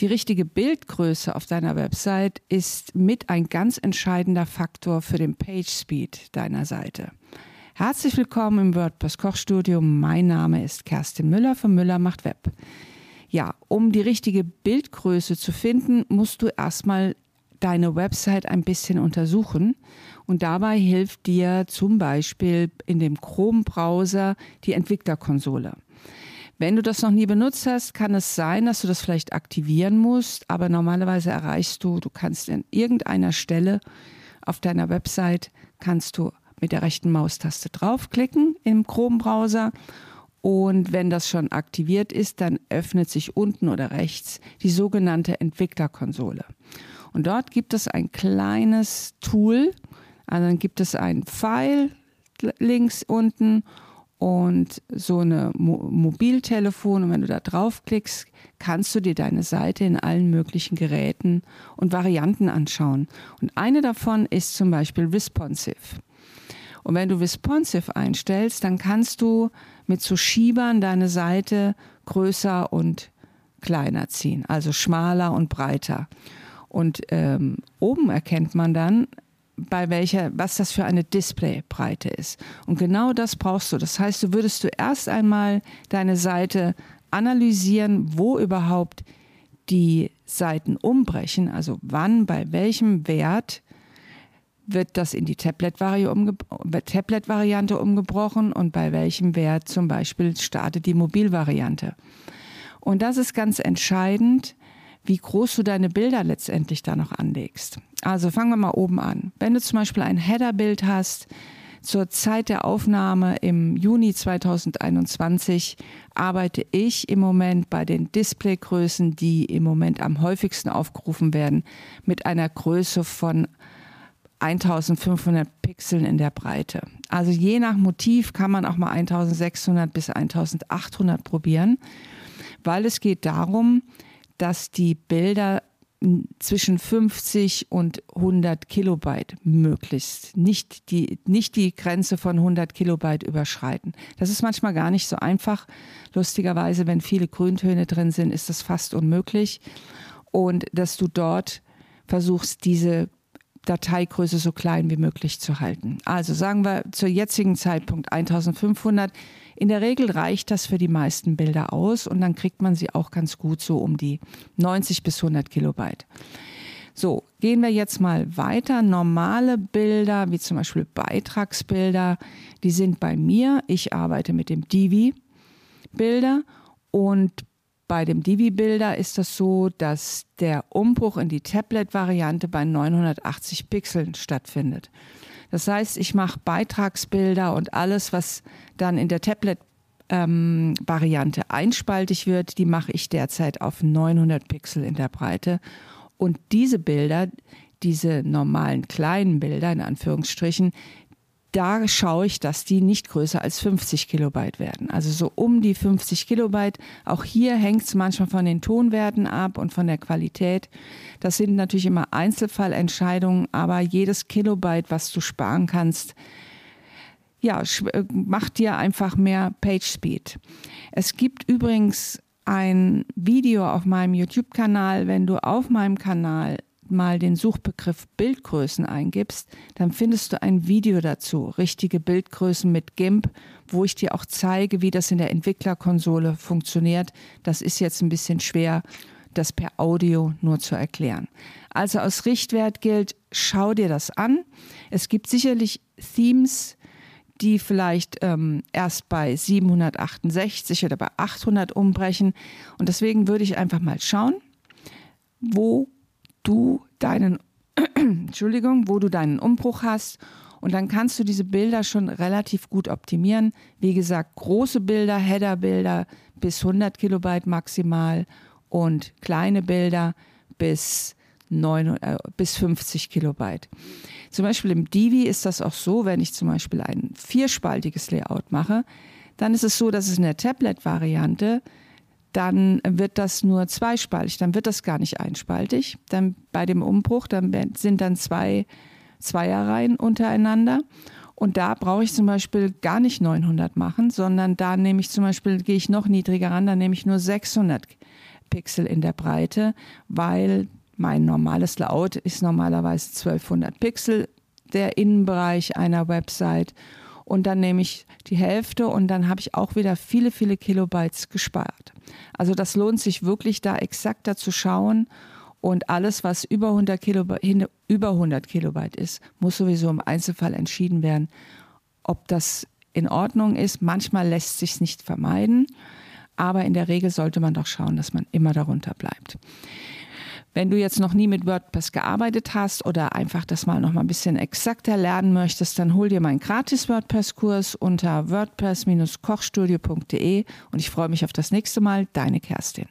Die richtige Bildgröße auf deiner Website ist mit ein ganz entscheidender Faktor für den Page Speed deiner Seite. Herzlich willkommen im WordPress Kochstudio. Mein Name ist Kerstin Müller von Müller macht Web. Ja, um die richtige Bildgröße zu finden, musst du erstmal deine Website ein bisschen untersuchen. Und dabei hilft dir zum Beispiel in dem Chrome-Browser die Entwicklerkonsole. Wenn du das noch nie benutzt hast, kann es sein, dass du das vielleicht aktivieren musst, aber normalerweise erreichst du, du kannst in irgendeiner Stelle auf deiner Website, kannst du mit der rechten Maustaste draufklicken im Chrome-Browser und wenn das schon aktiviert ist, dann öffnet sich unten oder rechts die sogenannte Entwicklerkonsole. Und dort gibt es ein kleines Tool, also dann gibt es ein Pfeil links unten und so eine Mo Mobiltelefon. Und wenn du da draufklickst, kannst du dir deine Seite in allen möglichen Geräten und Varianten anschauen. Und eine davon ist zum Beispiel responsive. Und wenn du responsive einstellst, dann kannst du mit so Schiebern deine Seite größer und kleiner ziehen, also schmaler und breiter. Und ähm, oben erkennt man dann, bei welcher, was das für eine Displaybreite ist. Und genau das brauchst du. Das heißt, du würdest du erst einmal deine Seite analysieren, wo überhaupt die Seiten umbrechen, also wann, bei welchem Wert wird das in die Tablet-Variante umgebrochen und bei welchem Wert zum Beispiel startet die Mobilvariante. Und das ist ganz entscheidend, wie groß du deine Bilder letztendlich da noch anlegst. Also fangen wir mal oben an. Wenn du zum Beispiel ein Header-Bild hast, zur Zeit der Aufnahme im Juni 2021 arbeite ich im Moment bei den Displaygrößen, die im Moment am häufigsten aufgerufen werden, mit einer Größe von 1500 Pixeln in der Breite. Also je nach Motiv kann man auch mal 1600 bis 1800 probieren, weil es geht darum, dass die Bilder zwischen 50 und 100 Kilobyte möglichst nicht die, nicht die Grenze von 100 Kilobyte überschreiten. Das ist manchmal gar nicht so einfach. Lustigerweise, wenn viele Grüntöne drin sind, ist das fast unmöglich. Und dass du dort versuchst, diese Dateigröße so klein wie möglich zu halten. Also sagen wir zur jetzigen Zeitpunkt 1500. In der Regel reicht das für die meisten Bilder aus und dann kriegt man sie auch ganz gut so um die 90 bis 100 Kilobyte. So, gehen wir jetzt mal weiter. Normale Bilder, wie zum Beispiel Beitragsbilder, die sind bei mir. Ich arbeite mit dem Divi-Bilder und bei dem Divi-Bilder ist das so, dass der Umbruch in die Tablet-Variante bei 980 Pixeln stattfindet. Das heißt, ich mache Beitragsbilder und alles, was dann in der Tablet-Variante ähm, einspaltig wird, die mache ich derzeit auf 900 Pixel in der Breite. Und diese Bilder, diese normalen kleinen Bilder in Anführungsstrichen, da schaue ich, dass die nicht größer als 50 Kilobyte werden. Also so um die 50 Kilobyte. Auch hier hängt es manchmal von den Tonwerten ab und von der Qualität. Das sind natürlich immer Einzelfallentscheidungen, aber jedes Kilobyte, was du sparen kannst, ja, äh, macht dir einfach mehr Page Speed. Es gibt übrigens ein Video auf meinem YouTube-Kanal. Wenn du auf meinem Kanal mal den Suchbegriff Bildgrößen eingibst, dann findest du ein Video dazu, richtige Bildgrößen mit GIMP, wo ich dir auch zeige, wie das in der Entwicklerkonsole funktioniert. Das ist jetzt ein bisschen schwer, das per Audio nur zu erklären. Also aus Richtwert gilt, schau dir das an. Es gibt sicherlich Themes, die vielleicht ähm, erst bei 768 oder bei 800 umbrechen. Und deswegen würde ich einfach mal schauen, wo du deinen, Entschuldigung, wo du deinen Umbruch hast. Und dann kannst du diese Bilder schon relativ gut optimieren. Wie gesagt, große Bilder, Header-Bilder bis 100 Kilobyte maximal und kleine Bilder bis, 9, äh, bis 50 Kilobyte. Zum Beispiel im Divi ist das auch so, wenn ich zum Beispiel ein vierspaltiges Layout mache, dann ist es so, dass es in der Tablet-Variante dann wird das nur zweispaltig, dann wird das gar nicht einspaltig. Dann bei dem Umbruch, dann sind dann zwei Zweierreihen untereinander. Und da brauche ich zum Beispiel gar nicht 900 machen, sondern da nehme ich zum Beispiel, gehe ich noch niedriger ran, dann nehme ich nur 600 Pixel in der Breite, weil mein normales Layout ist normalerweise 1200 Pixel, der Innenbereich einer Website. Und dann nehme ich die Hälfte und dann habe ich auch wieder viele, viele Kilobytes gespart. Also das lohnt sich wirklich da exakter zu schauen. Und alles, was über 100, Kilobyte, über 100 Kilobyte ist, muss sowieso im Einzelfall entschieden werden, ob das in Ordnung ist. Manchmal lässt sich nicht vermeiden, aber in der Regel sollte man doch schauen, dass man immer darunter bleibt. Wenn du jetzt noch nie mit WordPress gearbeitet hast oder einfach das mal noch mal ein bisschen exakter lernen möchtest, dann hol dir meinen gratis WordPress-Kurs unter wordpress-kochstudio.de und ich freue mich auf das nächste Mal. Deine Kerstin.